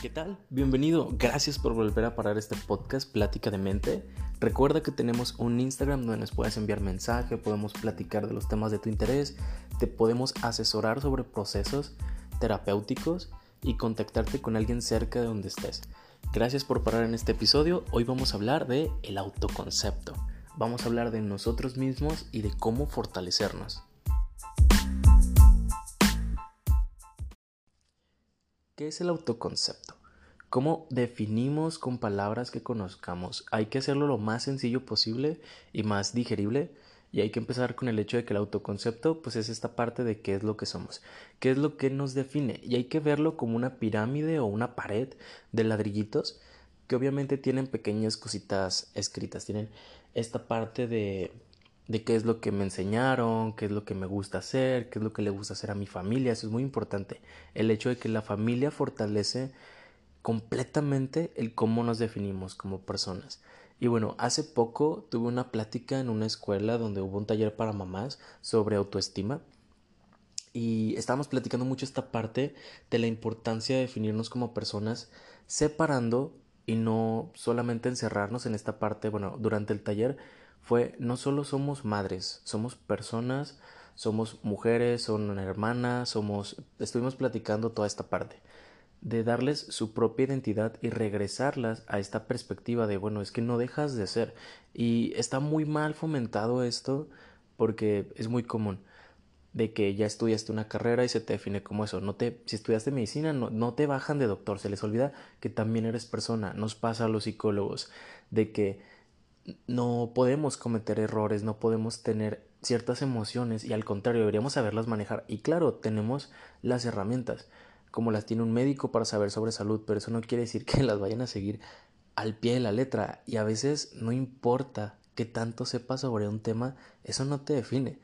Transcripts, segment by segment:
¿Qué tal? Bienvenido. Gracias por volver a parar este podcast Plática de Mente. Recuerda que tenemos un Instagram donde nos puedes enviar mensaje, podemos platicar de los temas de tu interés, te podemos asesorar sobre procesos terapéuticos y contactarte con alguien cerca de donde estés. Gracias por parar en este episodio. Hoy vamos a hablar de el autoconcepto. Vamos a hablar de nosotros mismos y de cómo fortalecernos. ¿Qué es el autoconcepto? ¿Cómo definimos con palabras que conozcamos? Hay que hacerlo lo más sencillo posible y más digerible y hay que empezar con el hecho de que el autoconcepto pues es esta parte de qué es lo que somos, qué es lo que nos define y hay que verlo como una pirámide o una pared de ladrillitos que obviamente tienen pequeñas cositas escritas, tienen esta parte de de qué es lo que me enseñaron, qué es lo que me gusta hacer, qué es lo que le gusta hacer a mi familia. Eso es muy importante. El hecho de que la familia fortalece completamente el cómo nos definimos como personas. Y bueno, hace poco tuve una plática en una escuela donde hubo un taller para mamás sobre autoestima. Y estábamos platicando mucho esta parte de la importancia de definirnos como personas separando y no solamente encerrarnos en esta parte, bueno, durante el taller fue no solo somos madres, somos personas, somos mujeres, son hermanas, somos estuvimos platicando toda esta parte de darles su propia identidad y regresarlas a esta perspectiva de bueno, es que no dejas de ser y está muy mal fomentado esto porque es muy común de que ya estudiaste una carrera y se te define como eso. No te, si estudiaste medicina, no, no, te bajan de doctor. Se les olvida que también eres persona. Nos pasa a los psicólogos de que no podemos cometer errores, no podemos tener ciertas emociones y al contrario deberíamos saberlas manejar. Y claro, tenemos las herramientas, como las tiene un médico para saber sobre salud, pero eso no quiere decir que las vayan a seguir al pie de la letra. Y a veces no importa que tanto sepas sobre un tema, eso no te define.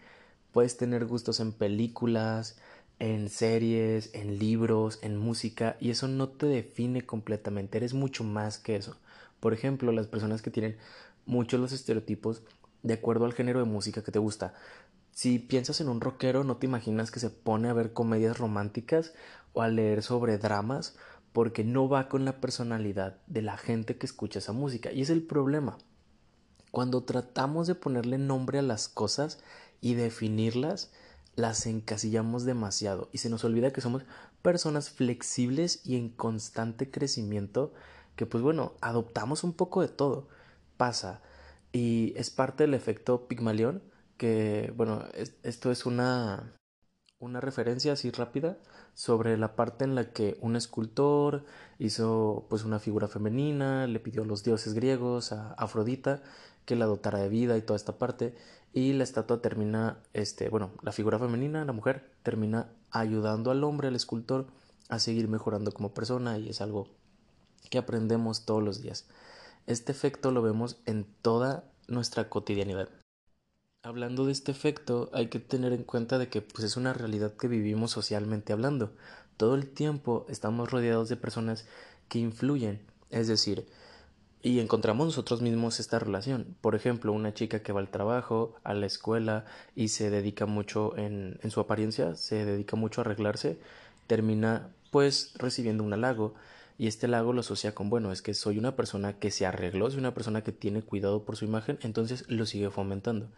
Puedes tener gustos en películas, en series, en libros, en música, y eso no te define completamente, eres mucho más que eso. Por ejemplo, las personas que tienen muchos los estereotipos de acuerdo al género de música que te gusta. Si piensas en un rockero, no te imaginas que se pone a ver comedias románticas o a leer sobre dramas, porque no va con la personalidad de la gente que escucha esa música. Y es el problema. Cuando tratamos de ponerle nombre a las cosas y definirlas, las encasillamos demasiado y se nos olvida que somos personas flexibles y en constante crecimiento que pues bueno, adoptamos un poco de todo pasa. Y es parte del efecto Pigmalión, que, bueno, esto es una, una referencia así rápida sobre la parte en la que un escultor hizo pues una figura femenina, le pidió a los dioses griegos, a Afrodita, que la dotara de vida y toda esta parte, y la estatua termina, este, bueno, la figura femenina, la mujer, termina ayudando al hombre, al escultor, a seguir mejorando como persona y es algo que aprendemos todos los días. Este efecto lo vemos en toda nuestra cotidianidad. Hablando de este efecto, hay que tener en cuenta de que pues, es una realidad que vivimos socialmente hablando. Todo el tiempo estamos rodeados de personas que influyen, es decir, y encontramos nosotros mismos esta relación. Por ejemplo, una chica que va al trabajo, a la escuela y se dedica mucho en, en su apariencia, se dedica mucho a arreglarse, termina pues recibiendo un halago y este lago lo asocia con, bueno, es que soy una persona que se arregló, soy una persona que tiene cuidado por su imagen, entonces lo sigue fomentando.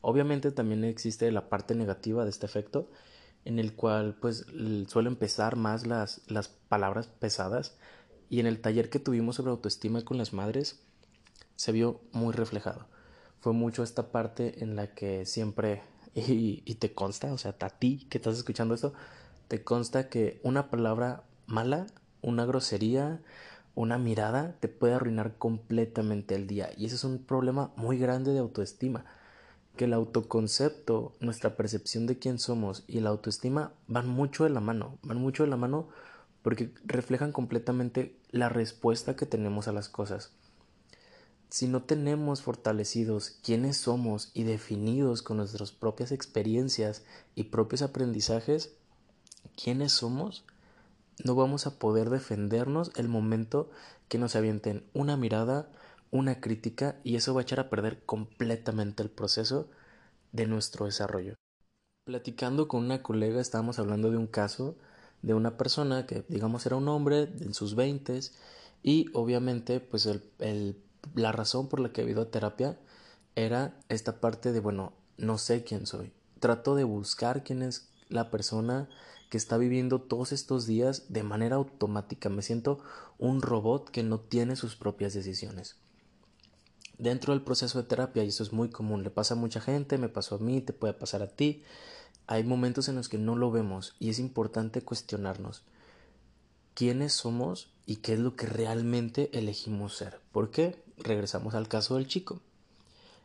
Obviamente también existe la parte negativa de este efecto, en el cual pues suelen pesar más las, las palabras pesadas, y en el taller que tuvimos sobre autoestima con las madres se vio muy reflejado. Fue mucho esta parte en la que siempre, y, y te consta, o sea, a ti que estás escuchando esto, te consta que una palabra mala una grosería, una mirada te puede arruinar completamente el día. Y ese es un problema muy grande de autoestima. Que el autoconcepto, nuestra percepción de quién somos y la autoestima van mucho de la mano. Van mucho de la mano porque reflejan completamente la respuesta que tenemos a las cosas. Si no tenemos fortalecidos quiénes somos y definidos con nuestras propias experiencias y propios aprendizajes, quiénes somos, no vamos a poder defendernos el momento que nos avienten una mirada, una crítica y eso va a echar a perder completamente el proceso de nuestro desarrollo. Platicando con una colega estábamos hablando de un caso de una persona que digamos era un hombre en sus veintes y obviamente pues el, la razón por la que he ido a terapia era esta parte de bueno no sé quién soy. Trato de buscar quién es la persona que está viviendo todos estos días de manera automática. Me siento un robot que no tiene sus propias decisiones dentro del proceso de terapia, y eso es muy común, le pasa a mucha gente, me pasó a mí, te puede pasar a ti, hay momentos en los que no lo vemos y es importante cuestionarnos quiénes somos y qué es lo que realmente elegimos ser. ¿Por qué? Regresamos al caso del chico.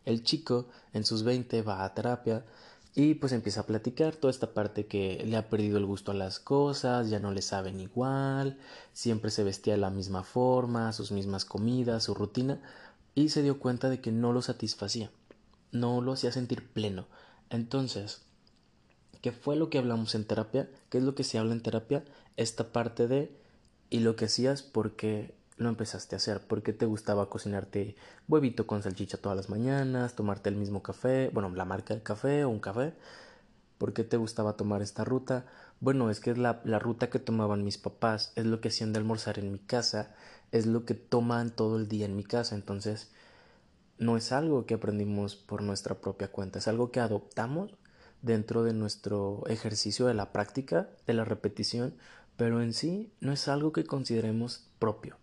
El chico en sus 20 va a terapia y pues empieza a platicar toda esta parte que le ha perdido el gusto a las cosas, ya no le saben igual, siempre se vestía de la misma forma, sus mismas comidas, su rutina, y se dio cuenta de que no lo satisfacía, no lo hacía sentir pleno. Entonces, ¿qué fue lo que hablamos en terapia? ¿Qué es lo que se habla en terapia? Esta parte de y lo que hacías porque lo empezaste a hacer, porque te gustaba cocinarte huevito con salchicha todas las mañanas, tomarte el mismo café, bueno, la marca del café o un café, ¿por qué te gustaba tomar esta ruta? Bueno, es que es la, la ruta que tomaban mis papás, es lo que hacían de almorzar en mi casa, es lo que toman todo el día en mi casa. Entonces, no es algo que aprendimos por nuestra propia cuenta, es algo que adoptamos dentro de nuestro ejercicio de la práctica, de la repetición, pero en sí no es algo que consideremos propio.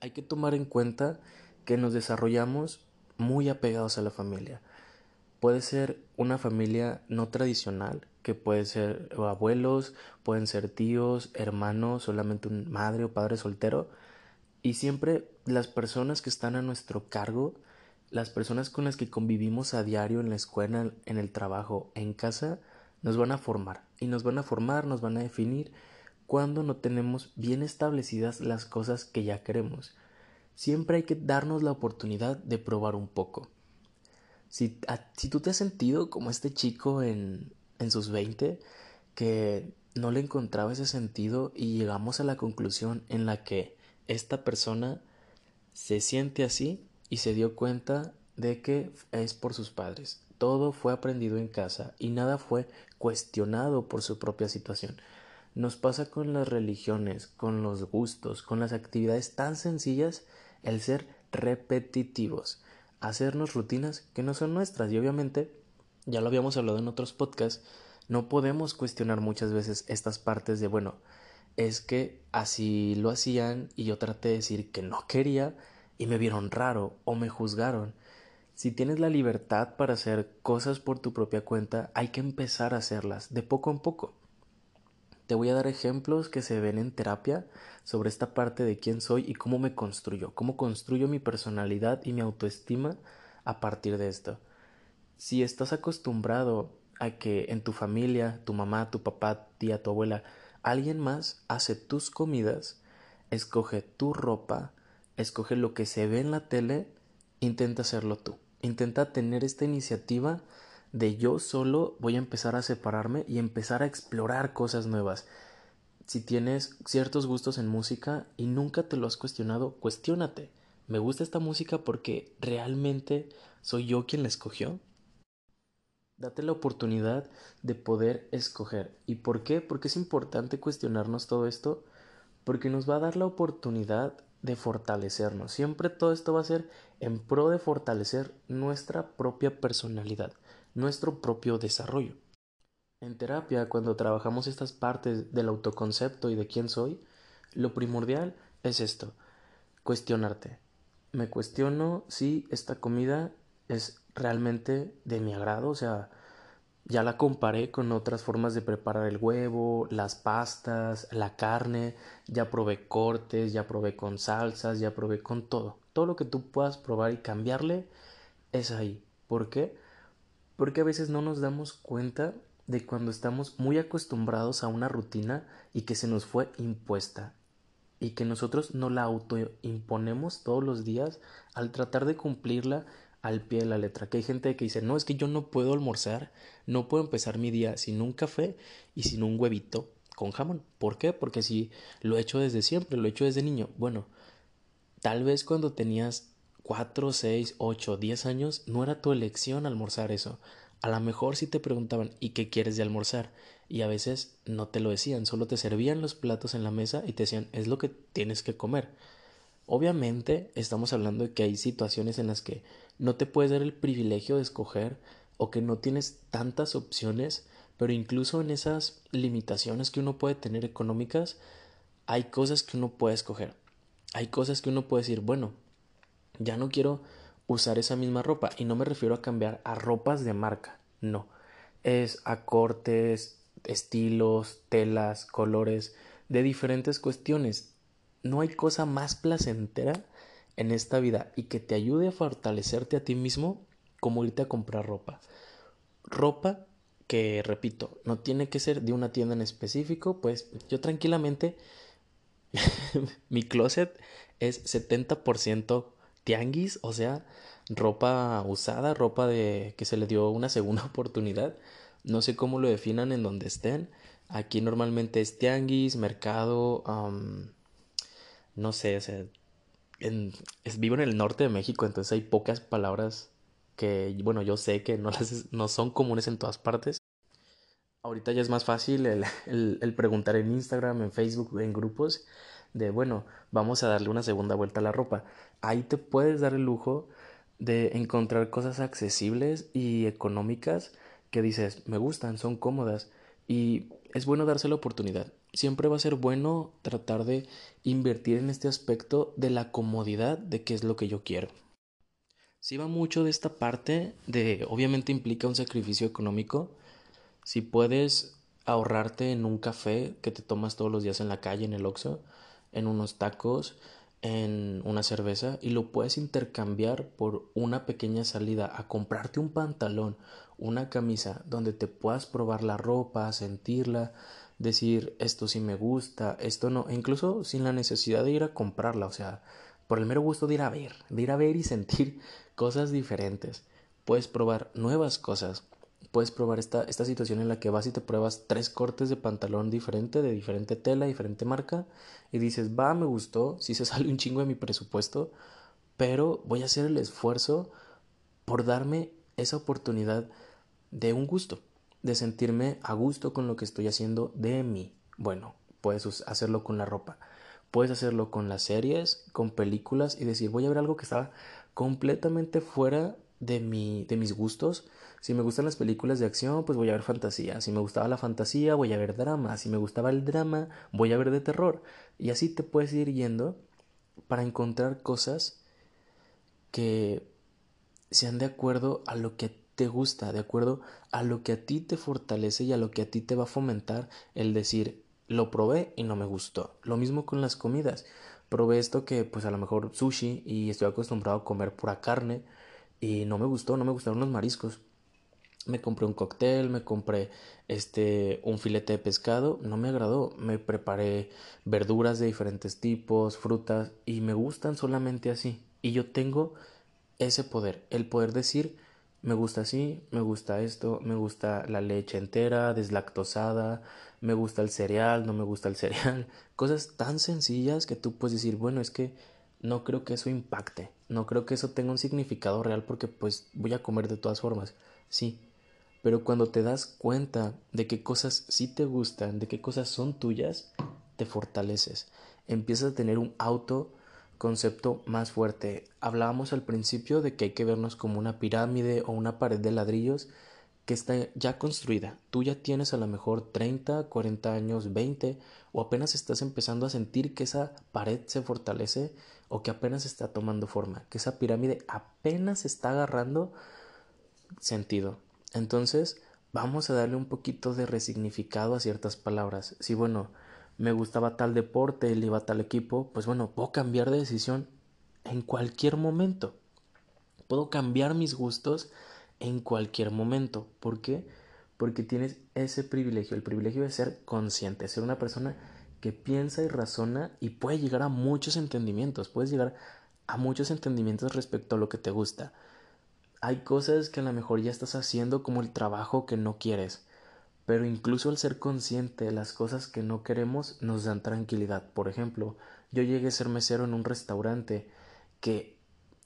Hay que tomar en cuenta que nos desarrollamos muy apegados a la familia. Puede ser una familia no tradicional, que puede ser abuelos, pueden ser tíos, hermanos, solamente un madre o padre soltero, y siempre las personas que están a nuestro cargo, las personas con las que convivimos a diario en la escuela, en el trabajo, en casa, nos van a formar, y nos van a formar, nos van a definir cuando no tenemos bien establecidas las cosas que ya queremos. Siempre hay que darnos la oportunidad de probar un poco. Si, si tú te has sentido como este chico en, en sus 20 que no le encontraba ese sentido y llegamos a la conclusión en la que esta persona se siente así y se dio cuenta de que es por sus padres. Todo fue aprendido en casa y nada fue cuestionado por su propia situación. Nos pasa con las religiones, con los gustos, con las actividades tan sencillas, el ser repetitivos, hacernos rutinas que no son nuestras y obviamente ya lo habíamos hablado en otros podcasts, no podemos cuestionar muchas veces estas partes de, bueno, es que así lo hacían y yo traté de decir que no quería y me vieron raro o me juzgaron. Si tienes la libertad para hacer cosas por tu propia cuenta, hay que empezar a hacerlas de poco en poco. Te voy a dar ejemplos que se ven en terapia sobre esta parte de quién soy y cómo me construyo, cómo construyo mi personalidad y mi autoestima a partir de esto. Si estás acostumbrado a que en tu familia, tu mamá, tu papá, tía, tu abuela, alguien más hace tus comidas, escoge tu ropa, escoge lo que se ve en la tele, intenta hacerlo tú. Intenta tener esta iniciativa de yo solo voy a empezar a separarme y empezar a explorar cosas nuevas. Si tienes ciertos gustos en música y nunca te lo has cuestionado, cuestiónate. ¿Me gusta esta música porque realmente soy yo quien la escogió? Date la oportunidad de poder escoger. ¿Y por qué? Porque es importante cuestionarnos todo esto, porque nos va a dar la oportunidad de fortalecernos. Siempre todo esto va a ser en pro de fortalecer nuestra propia personalidad, nuestro propio desarrollo. En terapia, cuando trabajamos estas partes del autoconcepto y de quién soy, lo primordial es esto, cuestionarte. Me cuestiono si esta comida es realmente de mi agrado, o sea, ya la comparé con otras formas de preparar el huevo, las pastas, la carne, ya probé cortes, ya probé con salsas, ya probé con todo. Todo lo que tú puedas probar y cambiarle es ahí. ¿Por qué? Porque a veces no nos damos cuenta de cuando estamos muy acostumbrados a una rutina y que se nos fue impuesta y que nosotros no la autoimponemos todos los días al tratar de cumplirla al pie de la letra. Que hay gente que dice, no, es que yo no puedo almorzar, no puedo empezar mi día sin un café y sin un huevito con jamón. ¿Por qué? Porque si lo he hecho desde siempre, lo he hecho desde niño. Bueno, tal vez cuando tenías cuatro, seis, ocho, diez años, no era tu elección almorzar eso. A lo mejor si te preguntaban ¿y qué quieres de almorzar? Y a veces no te lo decían, solo te servían los platos en la mesa y te decían es lo que tienes que comer. Obviamente estamos hablando de que hay situaciones en las que no te puedes dar el privilegio de escoger o que no tienes tantas opciones, pero incluso en esas limitaciones que uno puede tener económicas, hay cosas que uno puede escoger. Hay cosas que uno puede decir, bueno, ya no quiero usar esa misma ropa y no me refiero a cambiar a ropas de marca, no, es a cortes, estilos, telas, colores, de diferentes cuestiones. No hay cosa más placentera en esta vida y que te ayude a fortalecerte a ti mismo como irte a comprar ropa. Ropa que, repito, no tiene que ser de una tienda en específico, pues yo tranquilamente, mi closet es 70% tianguis, o sea, ropa usada, ropa de que se le dio una segunda oportunidad. No sé cómo lo definan en donde estén. Aquí normalmente es tianguis, mercado, no sé, o sea, vivo en el norte de México, entonces hay pocas palabras que, bueno, yo sé que no, las, no son comunes en todas partes. Ahorita ya es más fácil el, el, preguntar en Instagram, en Facebook, en grupos, de, bueno, vamos a darle una segunda vuelta a la ropa. Ahí te puedes dar el lujo de encontrar cosas accesibles y económicas que dices, me gustan, son cómodas y es bueno darse la oportunidad siempre va a ser bueno tratar de invertir en este aspecto de la comodidad de qué es lo que yo quiero. Si va mucho de esta parte de, obviamente implica un sacrificio económico. Si puedes ahorrarte en un café que te tomas todos los días en la calle, en el Oxxo, en unos tacos, en una cerveza y lo puedes intercambiar por una pequeña salida a comprarte un pantalón, una camisa donde te puedas probar la ropa, sentirla, decir esto sí me gusta, esto no, e incluso sin la necesidad de ir a comprarla, o sea, por el mero gusto de ir a ver, de ir a ver y sentir cosas diferentes. Puedes probar nuevas cosas. Puedes probar esta, esta situación en la que vas y te pruebas tres cortes de pantalón diferente, de diferente tela, diferente marca, y dices, va, me gustó, si se sale un chingo de mi presupuesto, pero voy a hacer el esfuerzo por darme esa oportunidad de un gusto de sentirme a gusto con lo que estoy haciendo de mí. Bueno, puedes hacerlo con la ropa, puedes hacerlo con las series, con películas y decir voy a ver algo que estaba completamente fuera de, mi, de mis gustos. Si me gustan las películas de acción, pues voy a ver fantasía. Si me gustaba la fantasía, voy a ver drama. Si me gustaba el drama, voy a ver de terror. Y así te puedes ir yendo para encontrar cosas que sean de acuerdo a lo que te gusta, de acuerdo a lo que a ti te fortalece y a lo que a ti te va a fomentar el decir, lo probé y no me gustó. Lo mismo con las comidas. Probé esto que pues a lo mejor sushi y estoy acostumbrado a comer pura carne y no me gustó, no me gustaron los mariscos. Me compré un cóctel, me compré este un filete de pescado, no me agradó. Me preparé verduras de diferentes tipos, frutas y me gustan solamente así. Y yo tengo ese poder, el poder decir me gusta así, me gusta esto, me gusta la leche entera, deslactosada, me gusta el cereal, no me gusta el cereal, cosas tan sencillas que tú puedes decir, bueno, es que no creo que eso impacte, no creo que eso tenga un significado real porque pues voy a comer de todas formas, sí, pero cuando te das cuenta de qué cosas sí te gustan, de qué cosas son tuyas, te fortaleces, empiezas a tener un auto concepto más fuerte. Hablábamos al principio de que hay que vernos como una pirámide o una pared de ladrillos que está ya construida. Tú ya tienes a lo mejor 30, 40 años, 20 o apenas estás empezando a sentir que esa pared se fortalece o que apenas está tomando forma, que esa pirámide apenas está agarrando sentido. Entonces, vamos a darle un poquito de resignificado a ciertas palabras. Si bueno, me gustaba tal deporte, él iba a tal equipo, pues bueno, puedo cambiar de decisión en cualquier momento. Puedo cambiar mis gustos en cualquier momento. ¿Por qué? Porque tienes ese privilegio, el privilegio de ser consciente, ser una persona que piensa y razona y puede llegar a muchos entendimientos, puedes llegar a muchos entendimientos respecto a lo que te gusta. Hay cosas que a lo mejor ya estás haciendo como el trabajo que no quieres pero incluso al ser consciente de las cosas que no queremos nos dan tranquilidad. Por ejemplo, yo llegué a ser mesero en un restaurante que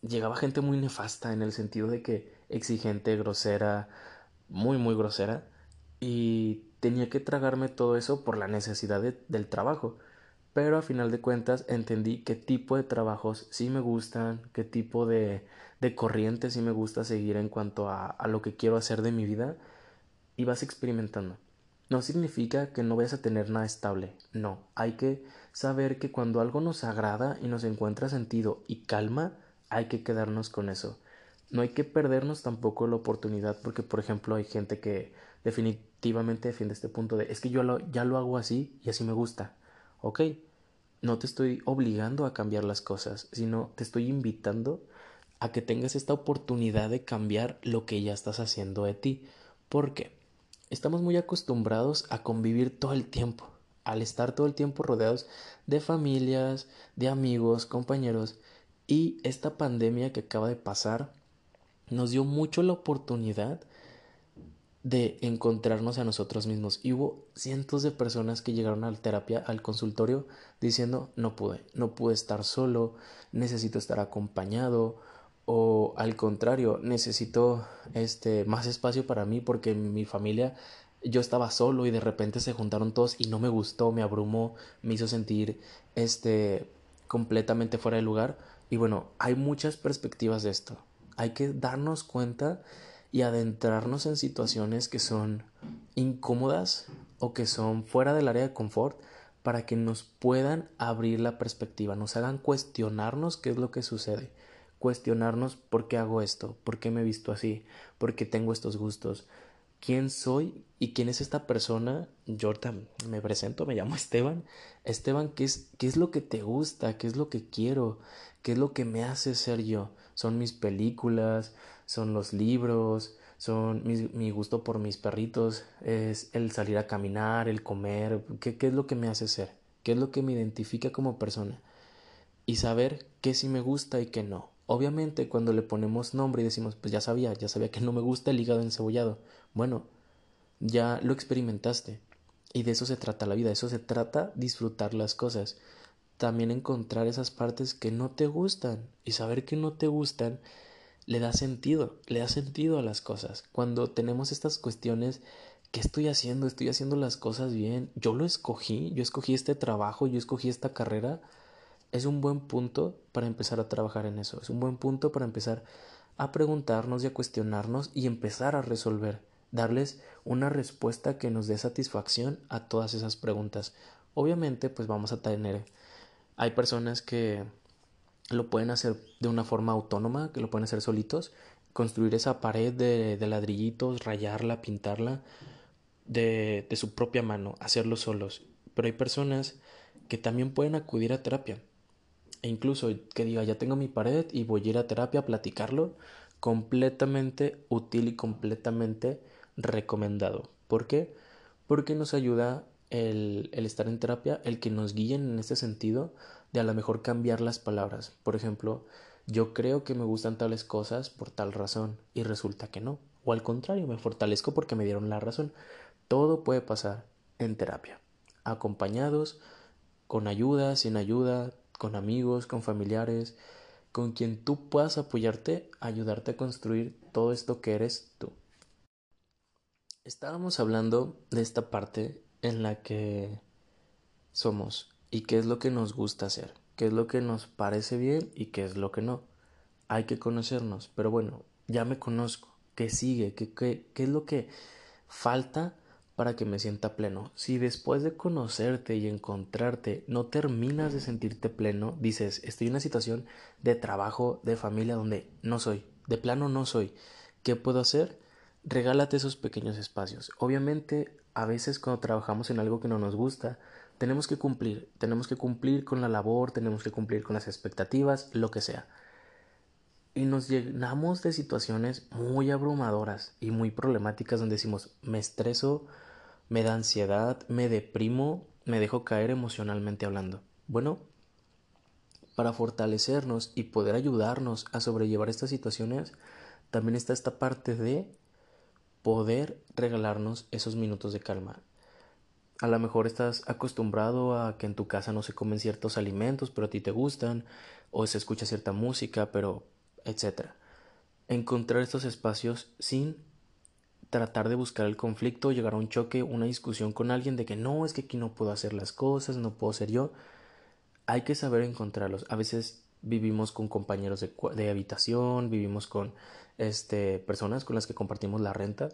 llegaba gente muy nefasta en el sentido de que exigente, grosera, muy, muy grosera y tenía que tragarme todo eso por la necesidad del trabajo. Pero a final de cuentas entendí qué tipo de trabajos sí me gustan, qué tipo de, de corriente sí me gusta seguir en cuanto a, a lo que quiero hacer de mi vida y vas experimentando. No significa que no vayas a tener nada estable, no, hay que saber que cuando algo nos agrada y nos encuentra sentido y calma, hay que quedarnos con eso. No hay que perdernos tampoco la oportunidad porque, por ejemplo, hay gente que definitivamente defiende este punto de es que yo ya lo hago así y así me gusta. Ok, no te estoy obligando a cambiar las cosas, sino te estoy invitando a que tengas esta oportunidad de cambiar lo que ya estás haciendo de ti. ¿Por qué? Estamos muy acostumbrados a convivir todo el tiempo, al estar todo el tiempo rodeados de familias, de amigos, compañeros, y esta pandemia que acaba de pasar nos dio mucho la oportunidad de encontrarnos a nosotros mismos. Y hubo cientos de personas que llegaron a la terapia, al consultorio, diciendo no pude, no pude estar solo, necesito estar acompañado, o al contrario, necesito este más espacio para mí porque mi familia yo estaba solo y de repente se juntaron todos y no me gustó, me abrumó, me hizo sentir este completamente fuera de lugar. Y bueno, hay muchas perspectivas de esto. Hay que darnos cuenta y adentrarnos en situaciones que son incómodas o que son fuera del área de confort para que nos puedan abrir la perspectiva, nos hagan cuestionarnos qué es lo que sucede, cuestionarnos por qué hago esto, por qué me he visto así, por qué tengo estos gustos, quién soy y quién es esta persona. Yo me presento, me llamo Esteban. Esteban, ¿qué es, ¿qué es lo que te gusta? ¿Qué es lo que quiero? ¿Qué es lo que me hace ser yo? Son mis películas, son los libros, son mi, gusto por mis perritos, es el salir a caminar, el comer, ¿qué, qué es lo que me hace ser, qué es lo que me identifica como persona y saber qué sí me gusta y qué no. Obviamente cuando le ponemos nombre y decimos, pues ya sabía, ya sabía que no me gusta el hígado encebollado. Bueno, ya lo experimentaste. Y de eso se trata la vida, de eso se trata disfrutar las cosas. También encontrar esas partes que no te gustan y saber que no te gustan le da sentido, le da sentido a las cosas. Cuando tenemos estas cuestiones, ¿qué estoy haciendo? ¿Estoy haciendo las cosas bien? Yo lo escogí, yo escogí este trabajo, yo escogí esta carrera. Es un buen punto para empezar a trabajar en eso. Es un buen punto para empezar a preguntarnos y a cuestionarnos y empezar a resolver. Darles una respuesta que nos dé satisfacción a todas esas preguntas. Obviamente, pues vamos a tener. Hay personas que lo pueden hacer de una forma autónoma, que lo pueden hacer solitos, construir esa pared de, ladrillitos, rayarla, pintarla de, de su propia mano, hacerlo solos. Pero hay personas que también pueden acudir a terapia. E incluso que diga, ya tengo mi pared y voy a ir a terapia a platicarlo, completamente útil y completamente recomendado. ¿Por qué? Porque nos ayuda el, el estar en terapia, el que nos guíen en este sentido de a lo mejor cambiar las palabras. Por ejemplo, yo creo que me gustan tales cosas por tal razón y resulta que no. O al contrario, me fortalezco porque me dieron la razón. Todo puede pasar en terapia, acompañados, con ayuda, sin ayuda, con amigos, con familiares, con quien tú puedas apoyarte, ayudarte a construir todo esto que eres tú. Estábamos hablando de esta parte en la que somos y qué es lo que nos gusta hacer, qué es lo que nos parece bien y qué es lo que no. Hay que conocernos, pero bueno, ya me conozco, ¿qué sigue? ¿Qué, qué, qué es lo que falta para que me sienta pleno? Si después de conocerte y encontrarte no terminas de sentirte pleno, dices, estoy en una situación de trabajo, de familia donde no soy, de plano no soy, ¿qué puedo hacer? Regálate esos pequeños espacios. Obviamente, a veces cuando trabajamos en algo que no nos gusta, tenemos que cumplir, tenemos que cumplir con la labor, tenemos que cumplir con las expectativas, lo que sea. Y nos llenamos de situaciones muy abrumadoras y muy problemáticas donde decimos, me estreso, me da ansiedad, me deprimo, me dejo caer emocionalmente hablando. Bueno, para fortalecernos y poder ayudarnos a sobrellevar estas situaciones, también está esta parte de poder regalarnos esos minutos de calma, a lo mejor estás acostumbrado a que en tu casa no se comen ciertos alimentos, pero a ti te gustan, o se escucha cierta música, pero etcétera. Encontrar estos espacios sin tratar de buscar el conflicto, llegar a un choque, una discusión con alguien de que no, es que aquí no puedo hacer las cosas, no puedo ser yo. Hay que saber encontrarlos. A veces vivimos con compañeros de, de habitación, vivimos con este, personas con las que compartimos la renta.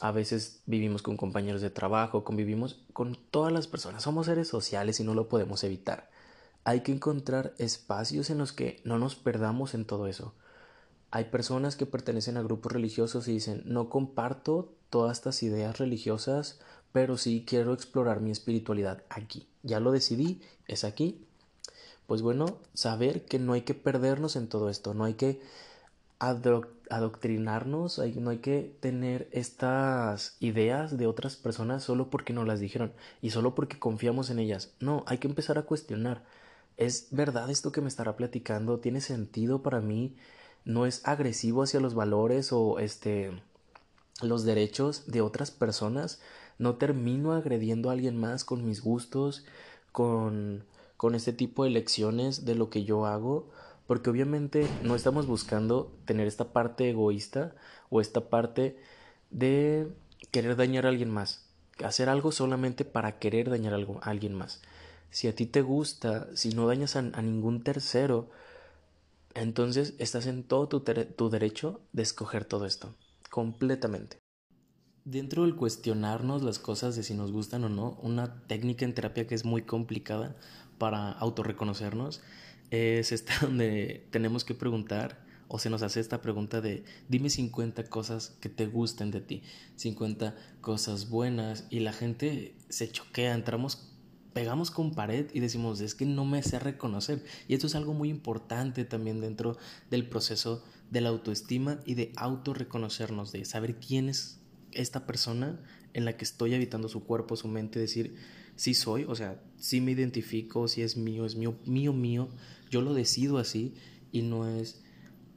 A veces vivimos con compañeros de trabajo, convivimos con todas las personas. Somos seres sociales y no lo podemos evitar. Hay que encontrar espacios en los que no nos perdamos en todo eso. Hay personas que pertenecen a grupos religiosos y dicen no comparto todas estas ideas religiosas, pero sí quiero explorar mi espiritualidad aquí. Ya lo decidí, es aquí. Pues bueno, saber que no hay que perdernos en todo esto, no hay que adoctrinarnos, no hay que tener estas ideas de otras personas solo porque nos las dijeron y solo porque confiamos en ellas. No, hay que empezar a cuestionar. ¿Es verdad esto que me estará platicando? ¿Tiene sentido para mí? ¿No es agresivo hacia los valores o este los derechos de otras personas? ¿No termino agrediendo a alguien más con mis gustos, con con este tipo de lecciones de lo que yo hago? porque obviamente no estamos buscando tener esta parte egoísta o esta parte de querer dañar a alguien más, hacer algo solamente para querer dañar a alguien más. Si a ti te gusta, si no dañas a, ningún tercero, entonces estás en todo tu, derecho de escoger todo esto, completamente. Dentro del cuestionarnos las cosas de si nos gustan o no, una técnica en terapia que es muy complicada para autorreconocernos es esta donde tenemos que preguntar o se nos hace esta pregunta de dime 50 cosas que te gusten de ti, 50 cosas buenas y la gente se choquea, entramos, pegamos con pared y decimos es que no me sé reconocer y esto es algo muy importante también dentro del proceso de la autoestima y de autorreconocernos, de saber quién es esta persona en la que estoy habitando su cuerpo, su mente, decir si soy, o sea, si me identifico, si es mío, es mío, mío, mío, yo lo decido así y no es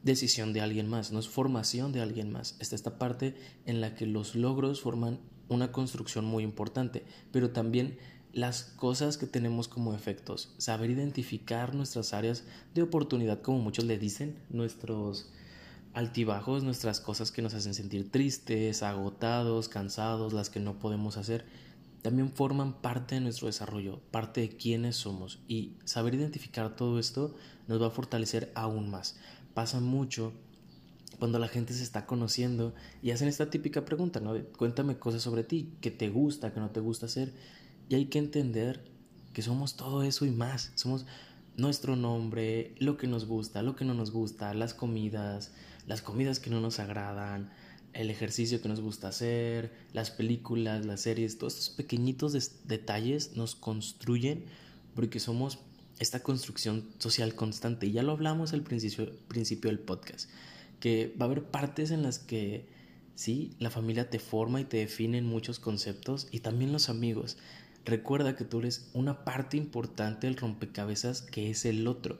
decisión de alguien más, no es formación de alguien más. Está esta parte en la que los logros forman una construcción muy importante, pero también las cosas que tenemos como efectos, saber identificar nuestras áreas de oportunidad, como muchos le dicen, nuestros altibajos, nuestras cosas que nos hacen sentir tristes, agotados, cansados, las que no podemos hacer también forman parte de nuestro desarrollo, parte de quiénes somos y saber identificar todo esto nos va a fortalecer aún más. Pasa mucho cuando la gente se está conociendo y hacen esta típica pregunta, ¿no? cuéntame cosas sobre ti, qué te gusta, qué no te gusta hacer. Y hay que entender que somos todo eso y más. Somos nuestro nombre, lo que nos gusta, lo que no nos gusta, las comidas, las comidas que no nos agradan, el ejercicio que nos gusta hacer, las películas, las series, todos estos pequeñitos detalles nos construyen porque somos esta construcción social constante. Y ya lo hablamos al principio, principio del podcast, que va a haber partes en las que sí, la familia te forma y te define en muchos conceptos y también los amigos. Recuerda que tú eres una parte importante del rompecabezas que es el otro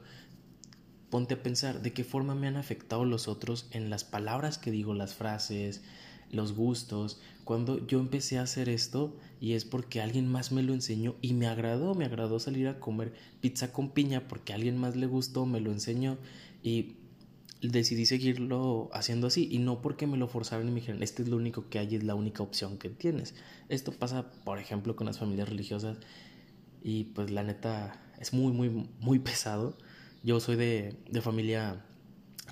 ponte a pensar de qué forma me han afectado los otros en las palabras que digo, las frases, los gustos. Cuando yo empecé a hacer esto y es porque alguien más me lo enseñó y me agradó, me agradó salir a comer pizza con piña porque alguien más le gustó, me lo enseñó y decidí seguirlo haciendo así y no porque me lo forzaron y me dijeron, este es lo único que hay, es la única opción que tienes. Esto pasa, por ejemplo, con las familias religiosas y pues la neta es muy, muy, muy pesado yo soy de, familia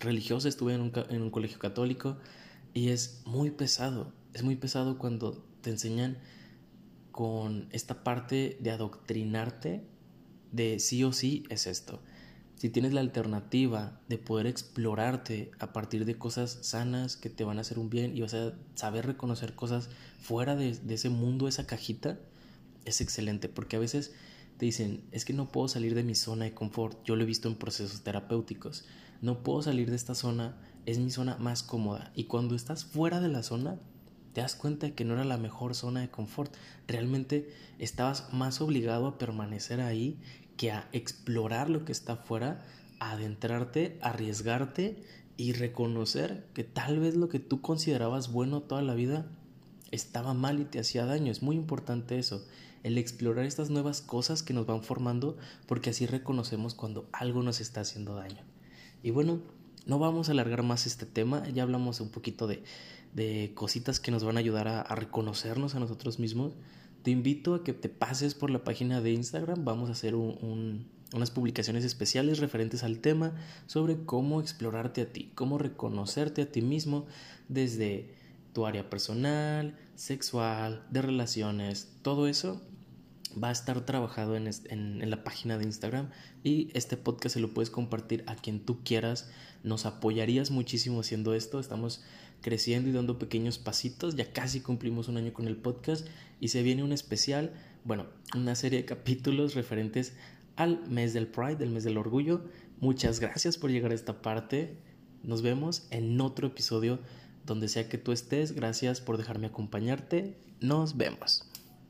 religiosa, estuve en un, en un colegio católico y es muy pesado, es muy pesado cuando te enseñan con esta parte de adoctrinarte de sí o sí es esto. Si tienes la alternativa de poder explorarte a partir de cosas sanas que te van a hacer un bien y vas a saber reconocer cosas fuera de, de ese mundo, esa cajita, es excelente porque a veces te dicen, es que no puedo salir de mi zona de confort, yo lo he visto en procesos terapéuticos, no puedo salir de esta zona, es mi zona más cómoda. Y cuando estás fuera de la zona, te das cuenta de que no era la mejor zona de confort, realmente estabas más obligado a permanecer ahí que a explorar lo que está afuera, a adentrarte, arriesgarte y reconocer que tal vez lo que tú considerabas bueno toda la vida estaba mal y te hacía daño. Es muy importante eso el explorar estas nuevas cosas que nos van formando, porque así reconocemos cuando algo nos está haciendo daño. Y bueno, no vamos a alargar más este tema, ya hablamos un poquito de, de cositas que nos van a ayudar a, reconocernos a nosotros mismos, te invito a que te pases por la página de Instagram. Vamos a hacer unas publicaciones especiales referentes al tema sobre cómo explorarte a ti, cómo reconocerte a ti mismo desde tu área personal, sexual, de relaciones, todo eso va a estar trabajado en, la página de Instagram y este podcast se lo puedes compartir a quien tú quieras. Nos apoyarías muchísimo haciendo esto. Estamos creciendo y dando pequeños pasitos. Ya casi cumplimos un año con el podcast y se viene un especial, bueno, una serie de capítulos referentes al mes del Pride, el mes del orgullo. Muchas gracias por llegar a esta parte. Nos vemos en otro episodio donde sea que tú estés. Gracias por dejarme acompañarte. Nos vemos.